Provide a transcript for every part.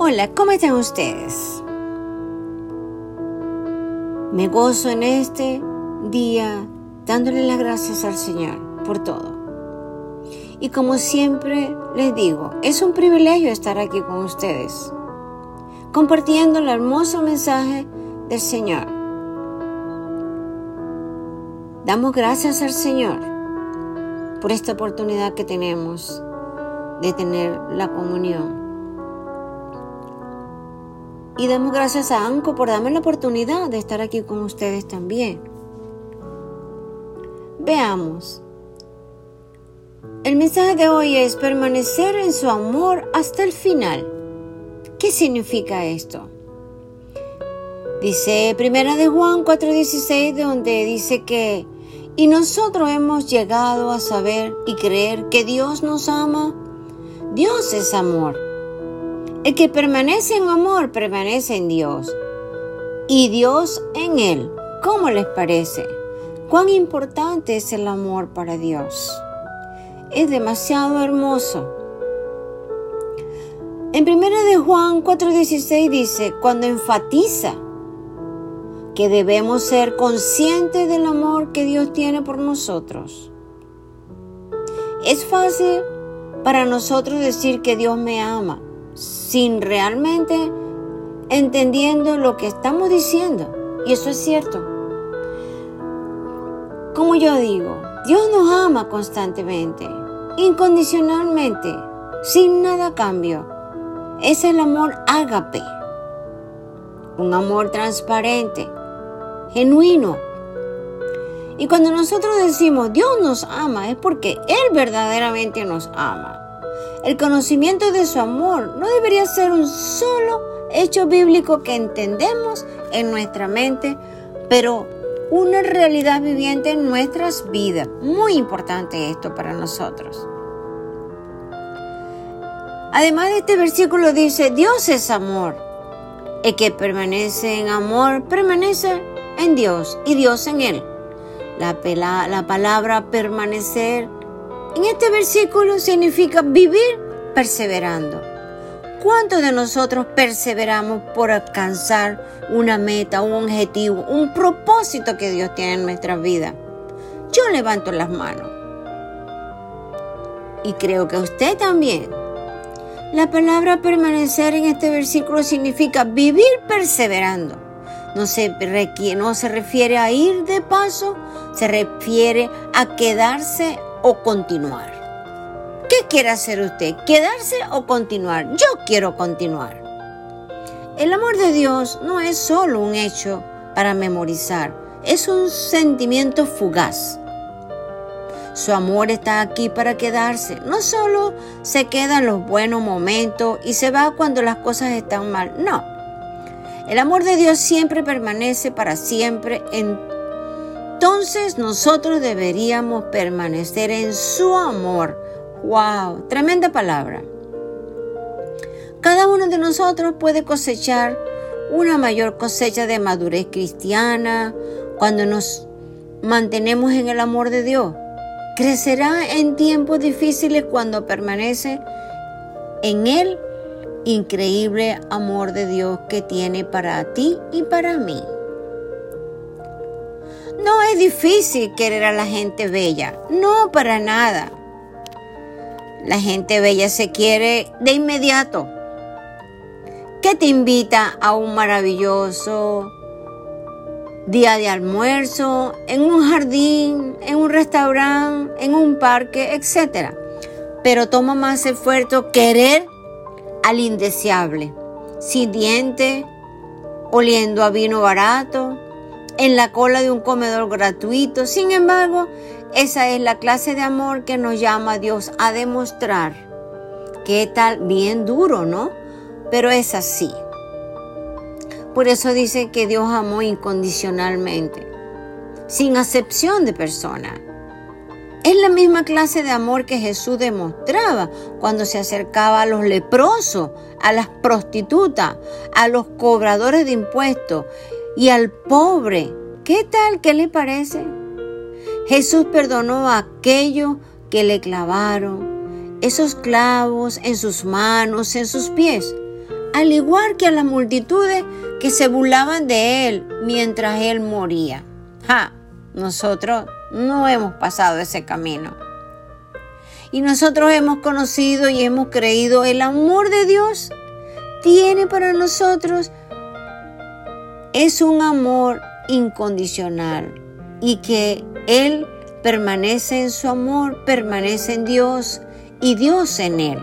Hola, ¿cómo están ustedes? Me gozo en este día dándole las gracias al Señor por todo. Y como siempre les digo, es un privilegio estar aquí con ustedes, compartiendo el hermoso mensaje del Señor. Damos gracias al Señor por esta oportunidad que tenemos de tener la comunión y damos gracias a Anco por darme la oportunidad de estar aquí con ustedes también. Veamos. El mensaje de hoy es permanecer en su amor hasta el final. ¿Qué significa esto? Dice Primera de Juan 4:16 donde dice que y nosotros hemos llegado a saber y creer que Dios nos ama. Dios es amor. El que permanece en amor permanece en Dios y Dios en él. ¿Cómo les parece? ¿Cuán importante es el amor para Dios? Es demasiado hermoso. En 1 de Juan 4:16 dice, cuando enfatiza que debemos ser conscientes del amor que Dios tiene por nosotros. Es fácil para nosotros decir que Dios me ama, sin realmente entendiendo lo que estamos diciendo. Y eso es cierto. Como yo digo, Dios nos ama constantemente, incondicionalmente, sin nada cambio. Es el amor ágape, un amor transparente, genuino. Y cuando nosotros decimos Dios nos ama, es porque Él verdaderamente nos ama. El conocimiento de su amor no debería ser un solo hecho bíblico que entendemos en nuestra mente, pero una realidad viviente en nuestras vidas. Muy importante esto para nosotros. Además de este versículo dice, Dios es amor. El que permanece en amor permanece en Dios y Dios en él. La, la palabra permanecer en este versículo significa vivir perseverando. ¿Cuántos de nosotros perseveramos por alcanzar una meta, un objetivo, un propósito que Dios tiene en nuestra vida? Yo levanto las manos. Y creo que usted también. La palabra permanecer en este versículo significa vivir perseverando. No se, no se refiere a ir de paso, se refiere a quedarse o continuar. ¿Qué quiere hacer usted? ¿Quedarse o continuar? Yo quiero continuar. El amor de Dios no es solo un hecho para memorizar, es un sentimiento fugaz. Su amor está aquí para quedarse. No solo se queda en los buenos momentos y se va cuando las cosas están mal. No. El amor de Dios siempre permanece para siempre en entonces nosotros deberíamos permanecer en su amor. ¡Wow! Tremenda palabra. Cada uno de nosotros puede cosechar una mayor cosecha de madurez cristiana cuando nos mantenemos en el amor de Dios. Crecerá en tiempos difíciles cuando permanece en el increíble amor de Dios que tiene para ti y para mí. No es difícil querer a la gente bella, no para nada. La gente bella se quiere de inmediato. ¿Qué te invita a un maravilloso día de almuerzo, en un jardín, en un restaurante, en un parque, etcétera? Pero toma más esfuerzo querer al indeseable, sin diente, oliendo a vino barato, en la cola de un comedor gratuito. Sin embargo, esa es la clase de amor que nos llama Dios a demostrar. ¿Qué tal? Bien duro, ¿no? Pero es así. Por eso dice que Dios amó incondicionalmente, sin acepción de persona. Es la misma clase de amor que Jesús demostraba cuando se acercaba a los leprosos, a las prostitutas, a los cobradores de impuestos y al pobre. ¿Qué tal? ¿Qué le parece? Jesús perdonó a aquellos que le clavaron esos clavos en sus manos, en sus pies. al igual que a las multitudes que se burlaban de él mientras él moría. Ja, nosotros no hemos pasado ese camino. Y nosotros hemos conocido y hemos creído el amor de Dios tiene para nosotros es un amor incondicional y que Él permanece en su amor, permanece en Dios y Dios en Él.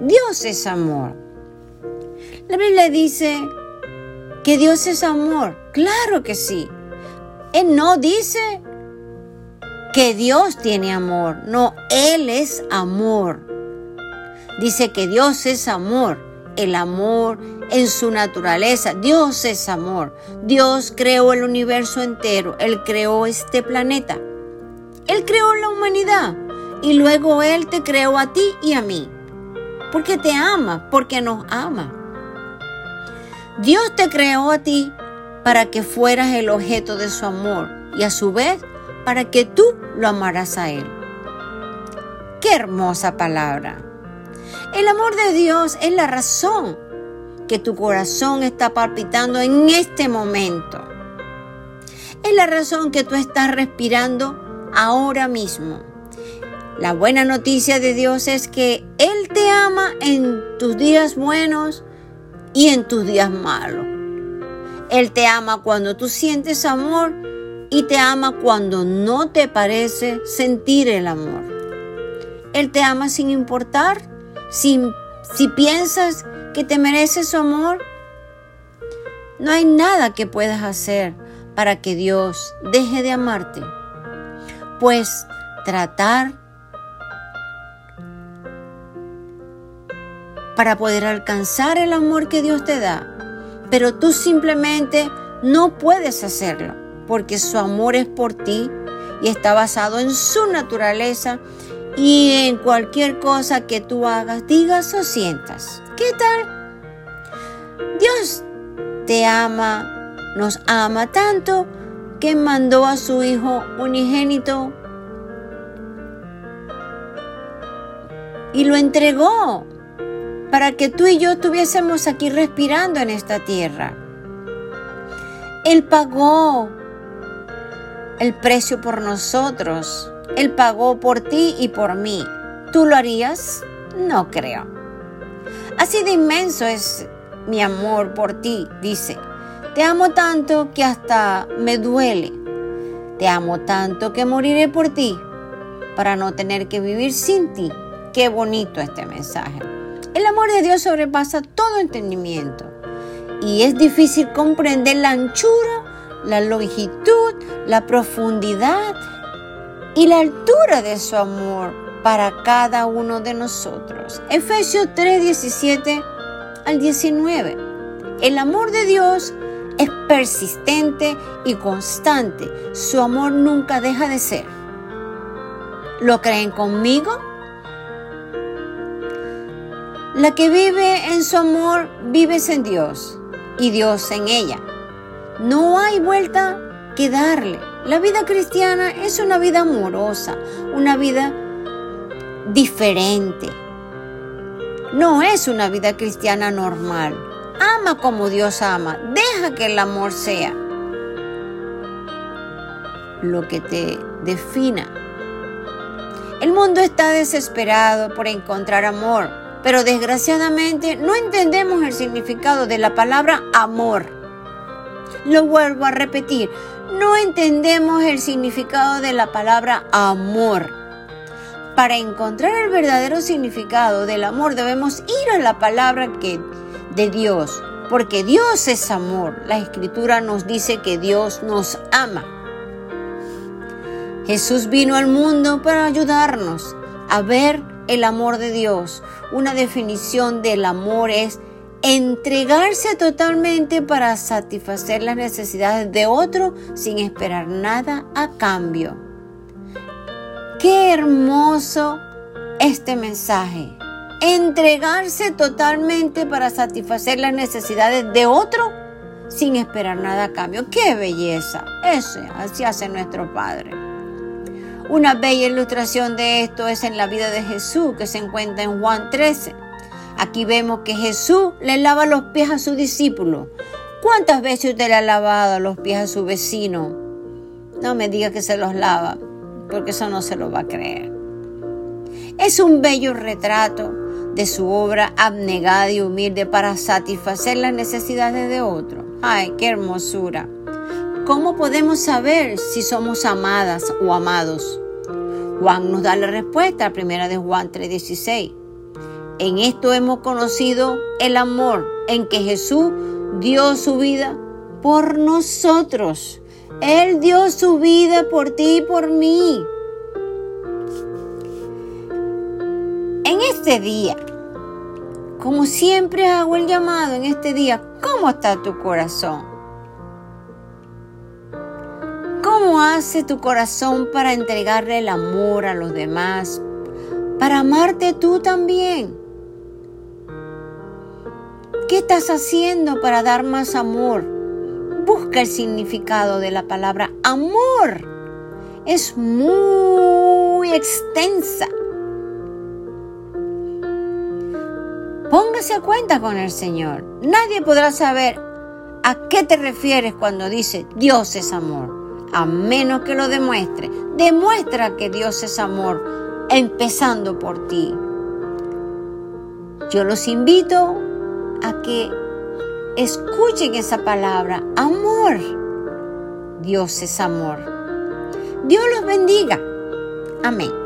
Dios es amor. La Biblia dice que Dios es amor. Claro que sí. Él no dice que Dios tiene amor. No, Él es amor. Dice que Dios es amor. El amor en su naturaleza. Dios es amor. Dios creó el universo entero. Él creó este planeta. Él creó la humanidad. Y luego Él te creó a ti y a mí. Porque te ama, porque nos ama. Dios te creó a ti para que fueras el objeto de su amor y a su vez para que tú lo amaras a Él. Qué hermosa palabra. El amor de Dios es la razón que tu corazón está palpitando en este momento. Es la razón que tú estás respirando ahora mismo. La buena noticia de Dios es que Él te ama en tus días buenos y en tus días malos. Él te ama cuando tú sientes amor y te ama cuando no te parece sentir el amor. Él te ama sin importar si, piensas que te mereces su amor. No hay nada que puedas hacer para que Dios deje de amarte. Pues tratar para poder alcanzar el amor que Dios te da. Pero tú simplemente no puedes hacerlo porque su amor es por ti y está basado en su naturaleza y en cualquier cosa que tú hagas, digas o sientas. ¿Qué tal? Dios te ama, nos ama tanto que mandó a su Hijo unigénito y lo entregó para que tú y yo estuviésemos aquí respirando en esta tierra. Él pagó el precio por nosotros. Él pagó por ti y por mí. ¿Tú lo harías? No creo. Así de inmenso es mi amor por ti, dice. Te amo tanto que hasta me duele. Te amo tanto que moriré por ti para no tener que vivir sin ti. Qué bonito este mensaje. El amor de Dios sobrepasa todo entendimiento y es difícil comprender la anchura la longitud, la profundidad y la altura de su amor para cada uno de nosotros. Efesios 3, 17 al 19. El amor de Dios es persistente y constante. Su amor nunca deja de ser. ¿Lo creen conmigo? La que vive en su amor, vives en Dios y Dios en ella. No hay vuelta que darle. La vida cristiana es una vida amorosa, una vida diferente. No es una vida cristiana normal. Ama como Dios ama. Deja que el amor sea lo que te defina. El mundo está desesperado por encontrar amor, pero desgraciadamente no entendemos el significado de la palabra amor. Lo vuelvo a repetir, no entendemos el significado de la palabra amor. Para encontrar el verdadero significado del amor debemos ir a la palabra que, de Dios, porque Dios es amor. La escritura nos dice que Dios nos ama. Jesús vino al mundo para ayudarnos a ver el amor de Dios. Una definición del amor es entregarse totalmente para satisfacer las necesidades de otro sin esperar nada a cambio. Qué hermoso este mensaje. Entregarse totalmente para satisfacer las necesidades de otro sin esperar nada a cambio. ¡Qué belleza! Eso, así hace nuestro Padre. Una bella ilustración de esto es en la vida de Jesús que se encuentra en Juan 13 Aquí vemos que Jesús le lava los pies a su discípulo. ¿Cuántas veces usted le ha lavado los pies a su vecino? No me diga que se los lava, porque eso no se lo va a creer. Es un bello retrato de su obra abnegada y humilde para satisfacer las necesidades de otro. ¡Ay, qué hermosura! ¿Cómo podemos saber si somos amadas o amados? Juan nos da la respuesta, primera de Juan 3:16. En esto hemos conocido el amor en que Jesús dio su vida por nosotros. Él dio su vida por ti y por mí. En este día, como siempre hago el llamado en este día, ¿cómo está tu corazón? ¿Cómo hace tu corazón para entregarle el amor a los demás? Para amarte tú también. ¿Qué estás haciendo para dar más amor? Busca el significado de la palabra amor. Es muy extensa. Póngase a cuenta con el Señor. Nadie podrá saber a qué te refieres cuando dice Dios es amor, a menos que lo demuestre. Demuestra que Dios es amor, empezando por ti. Yo los invito a que escuchen esa palabra, amor. Dios es amor. Dios los bendiga. Amén.